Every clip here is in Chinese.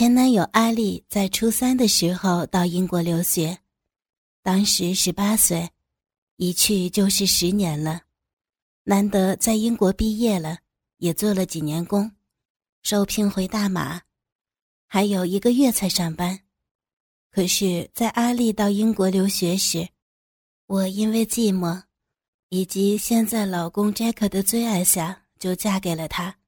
前男友阿丽在初三的时候到英国留学，当时十八岁，一去就是十年了。难得在英国毕业了，也做了几年工，受聘回大马，还有一个月才上班。可是，在阿丽到英国留学时，我因为寂寞，以及现在老公杰克的最爱下，就嫁给了他。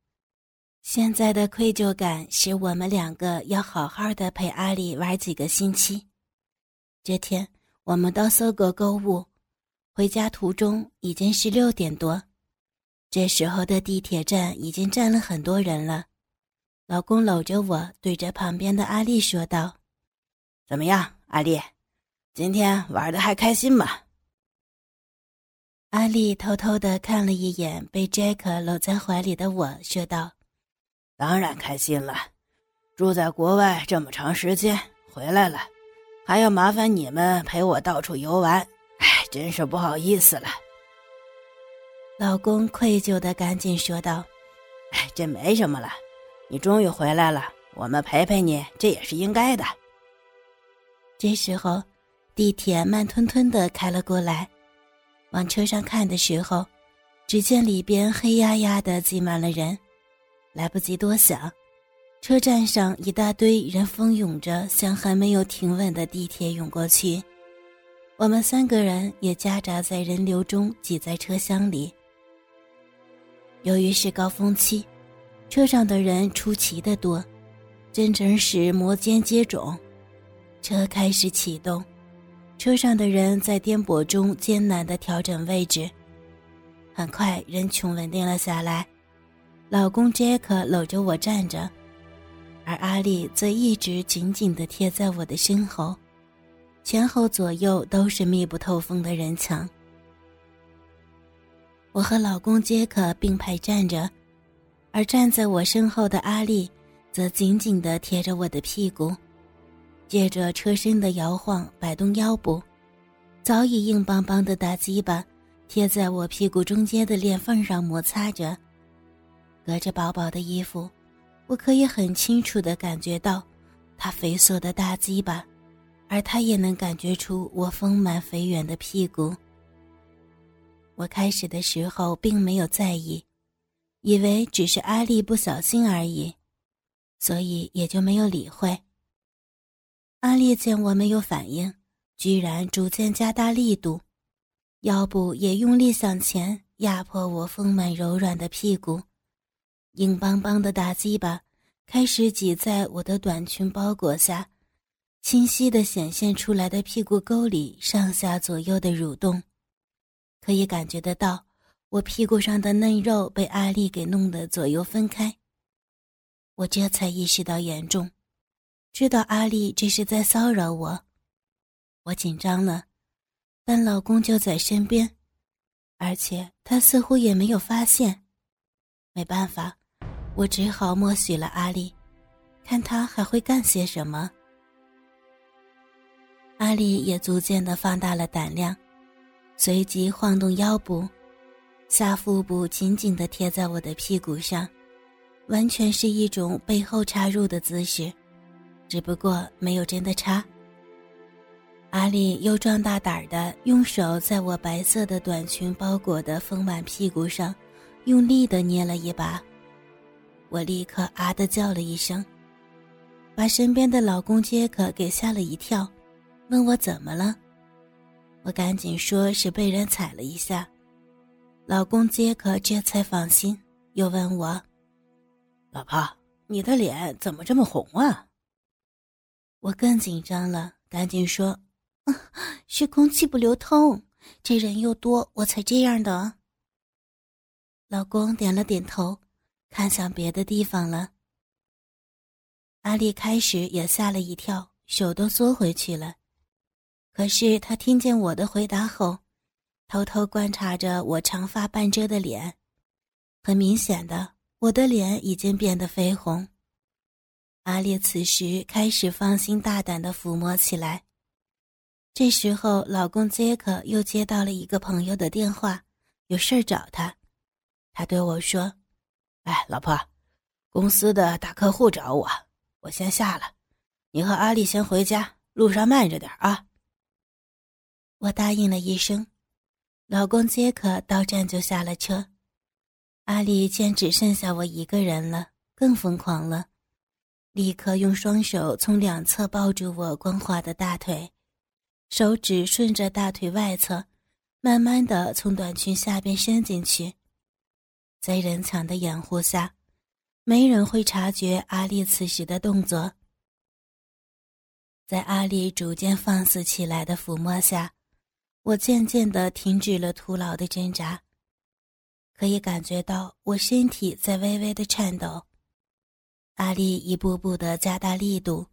现在的愧疚感使我们两个要好好的陪阿丽玩几个星期。这天，我们到搜狗购物，回家途中已经是六点多。这时候的地铁站已经站了很多人了。老公搂着我，对着旁边的阿丽说道：“怎么样，阿丽？今天玩的还开心吗？”阿丽偷偷的看了一眼被杰克搂在怀里的我，说道。当然开心了，住在国外这么长时间，回来了，还要麻烦你们陪我到处游玩，哎，真是不好意思了。老公愧疚的赶紧说道：“哎，这没什么了，你终于回来了，我们陪陪你，这也是应该的。”这时候，地铁慢吞吞的开了过来，往车上看的时候，只见里边黑压压的挤满了人。来不及多想，车站上一大堆人蜂拥着向还没有停稳的地铁涌过去，我们三个人也夹杂在人流中挤在车厢里。由于是高峰期，车上的人出奇的多，真真是摩肩接踵。车开始启动，车上的人在颠簸中艰难地调整位置，很快人群稳定了下来。老公杰克搂着我站着，而阿丽则一直紧紧地贴在我的身后，前后左右都是密不透风的人墙。我和老公杰克并排站着，而站在我身后的阿丽则紧紧地贴着我的屁股，借着车身的摇晃摆动腰部，早已硬邦邦的大鸡巴贴在我屁股中间的裂缝上摩擦着。隔着薄薄的衣服，我可以很清楚地感觉到他肥硕的大鸡巴，而他也能感觉出我丰满肥圆的屁股。我开始的时候并没有在意，以为只是阿丽不小心而已，所以也就没有理会。阿丽见我没有反应，居然逐渐加大力度，腰部也用力向前压迫我丰满柔软的屁股。硬邦邦的大鸡巴开始挤在我的短裙包裹下，清晰的显现出来的屁股沟里上下左右的蠕动，可以感觉得到我屁股上的嫩肉被阿丽给弄得左右分开。我这才意识到严重，知道阿丽这是在骚扰我，我紧张了，但老公就在身边，而且他似乎也没有发现，没办法。我只好默许了阿丽，看他还会干些什么。阿丽也逐渐的放大了胆量，随即晃动腰部，下腹部紧紧的贴在我的屁股上，完全是一种背后插入的姿势，只不过没有真的插。阿丽又壮大胆的用手在我白色的短裙包裹的丰满屁股上，用力的捏了一把。我立刻啊的叫了一声，把身边的老公杰克给吓了一跳，问我怎么了。我赶紧说是被人踩了一下。老公杰克这才放心，又问我：“老婆，你的脸怎么这么红啊？”我更紧张了，赶紧说：“是空气不流通，这人又多，我才这样的。”老公点了点头。看向别的地方了。阿丽开始也吓了一跳，手都缩回去了。可是她听见我的回答后，偷偷观察着我长发半遮的脸。很明显的，我的脸已经变得绯红。阿丽此时开始放心大胆的抚摸起来。这时候，老公杰克又接到了一个朋友的电话，有事儿找他。他对我说。哎，老婆，公司的大客户找我，我先下了，你和阿丽先回家，路上慢着点啊。我答应了一声，老公杰克到站就下了车。阿丽见只剩下我一个人了，更疯狂了，立刻用双手从两侧抱住我光滑的大腿，手指顺着大腿外侧，慢慢的从短裙下边伸进去，在人墙的掩护下。没人会察觉阿丽此时的动作。在阿丽逐渐放肆起来的抚摸下，我渐渐的停止了徒劳的挣扎，可以感觉到我身体在微微的颤抖。阿丽一步步的加大力度，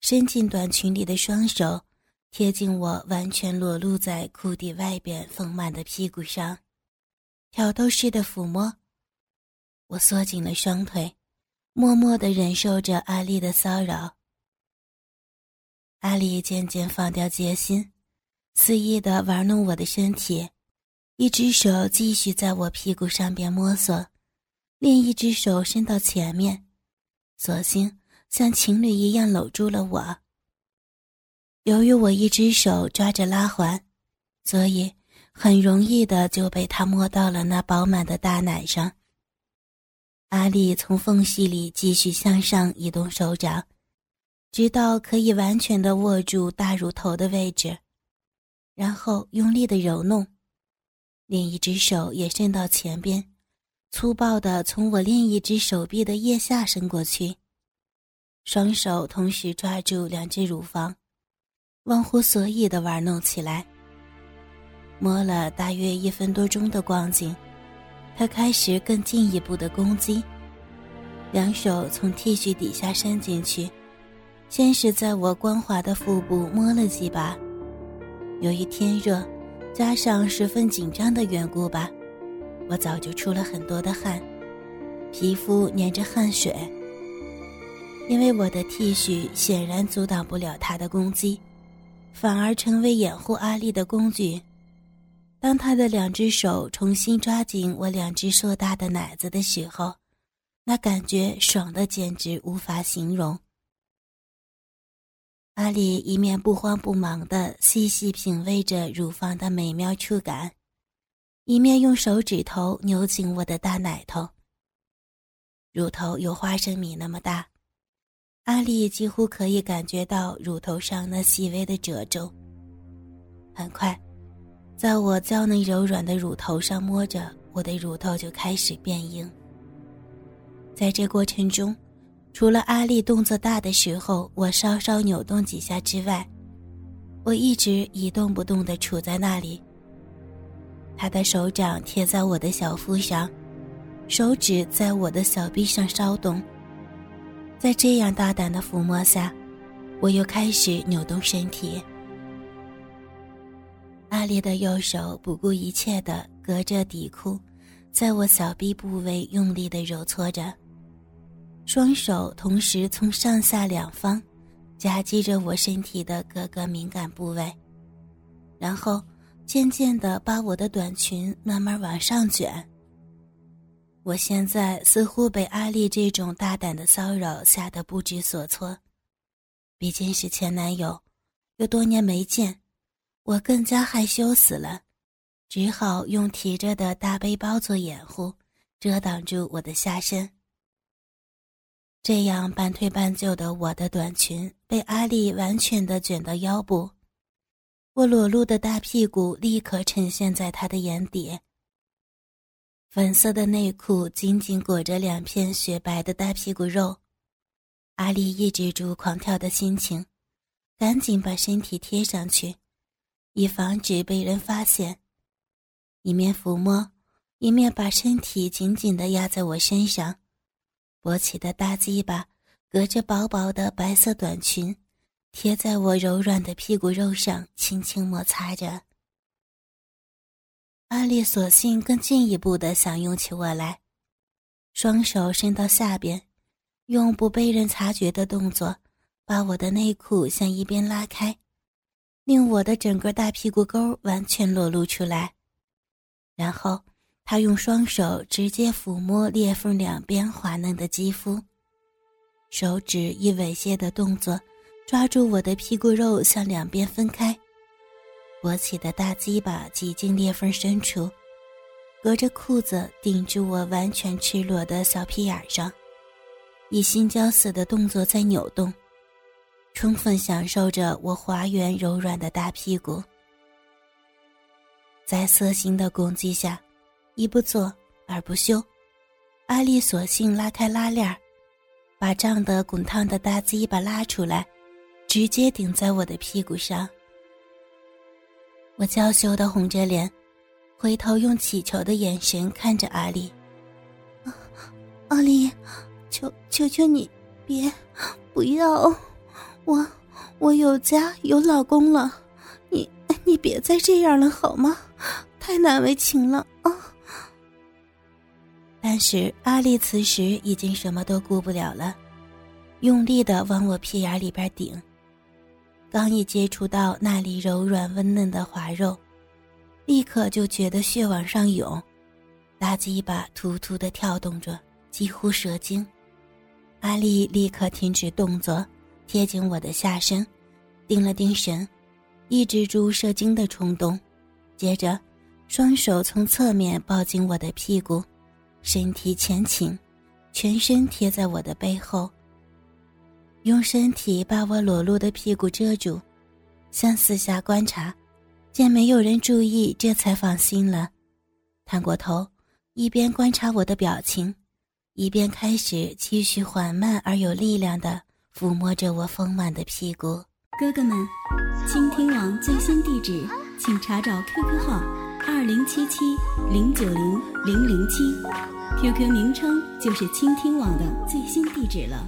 伸进短裙里的双手贴近我完全裸露在裤底外边丰满的屁股上，挑逗式的抚摸。我缩紧了双腿，默默的忍受着阿丽的骚扰。阿丽渐渐放掉戒心，肆意的玩弄我的身体，一只手继续在我屁股上边摸索，另一只手伸到前面，索性像情侣一样搂住了我。由于我一只手抓着拉环，所以很容易的就被他摸到了那饱满的大奶上。阿丽从缝隙里继续向上移动手掌，直到可以完全的握住大乳头的位置，然后用力的揉弄。另一只手也伸到前边，粗暴的从我另一只手臂的腋下伸过去，双手同时抓住两只乳房，忘乎所以的玩弄起来。摸了大约一分多钟的光景。他开始更进一步的攻击，两手从 T 恤底下伸进去，先是在我光滑的腹部摸了几把。由于天热，加上十分紧张的缘故吧，我早就出了很多的汗，皮肤粘着汗水。因为我的 T 恤显然阻挡不了他的攻击，反而成为掩护阿丽的工具。当他的两只手重新抓紧我两只硕大的奶子的时候，那感觉爽的简直无法形容。阿里一面不慌不忙地细细品味着乳房的美妙触感，一面用手指头扭紧我的大奶头。乳头有花生米那么大，阿里几乎可以感觉到乳头上那细微的褶皱。很快。在我娇嫩柔软的乳头上摸着，我的乳头就开始变硬。在这过程中，除了阿丽动作大的时候我稍稍扭动几下之外，我一直一动不动地杵在那里。他的手掌贴在我的小腹上，手指在我的小臂上稍动。在这样大胆的抚摸下，我又开始扭动身体。阿丽的右手不顾一切地隔着底裤，在我小臂部位用力地揉搓着，双手同时从上下两方夹击着我身体的各个敏感部位，然后渐渐地把我的短裙慢慢往上卷。我现在似乎被阿丽这种大胆的骚扰吓得不知所措，毕竟是前男友，又多年没见。我更加害羞死了，只好用提着的大背包做掩护，遮挡住我的下身。这样半推半就的，我的短裙被阿丽完全的卷到腰部，我裸露的大屁股立刻呈现在他的眼底。粉色的内裤紧紧裹着两片雪白的大屁股肉，阿丽抑制住狂跳的心情，赶紧把身体贴上去。以防止被人发现，一面抚摸，一面把身体紧紧地压在我身上，勃起的大鸡巴隔着薄薄的白色短裙，贴在我柔软的屁股肉上，轻轻摩擦着。阿丽索性更进一步的想用起我来，双手伸到下边，用不被人察觉的动作，把我的内裤向一边拉开。令我的整个大屁股沟完全裸露出来，然后他用双手直接抚摸裂缝两边滑嫩的肌肤，手指以猥亵的动作抓住我的屁股肉，向两边分开。勃起的大鸡巴挤进裂缝深处，隔着裤子顶住我完全赤裸的小屁眼上，以心绞死的动作在扭动，充分享受着我滑圆柔软的大屁股。在色心的攻击下，一不做二不休，阿丽索性拉开拉链儿把胀得滚烫的大鸡巴拉出来，直接顶在我的屁股上。我娇羞的红着脸，回头用乞求的眼神看着阿丽。阿丽，求求求你，别，不要，我我有家有老公了，你你别再这样了好吗？太难为情了啊！但是阿丽此时已经什么都顾不了了，用力的往我屁眼里边顶。刚一接触到那里柔软温嫩的滑肉，立刻就觉得血往上涌，大鸡巴突突的跳动着，几乎射精。阿丽立刻停止动作，贴紧我的下身，定了定神，抑制住射精的冲动，接着。双手从侧面抱紧我的屁股，身体前倾，全身贴在我的背后。用身体把我裸露的屁股遮住，向四下观察，见没有人注意，这才放心了。探过头，一边观察我的表情，一边开始继续缓慢而有力量的抚摸着我丰满的屁股。哥哥们，倾听网最新地址，请查找 QQ 号。二零七七零九零零零七，QQ 名称就是倾听网的最新地址了。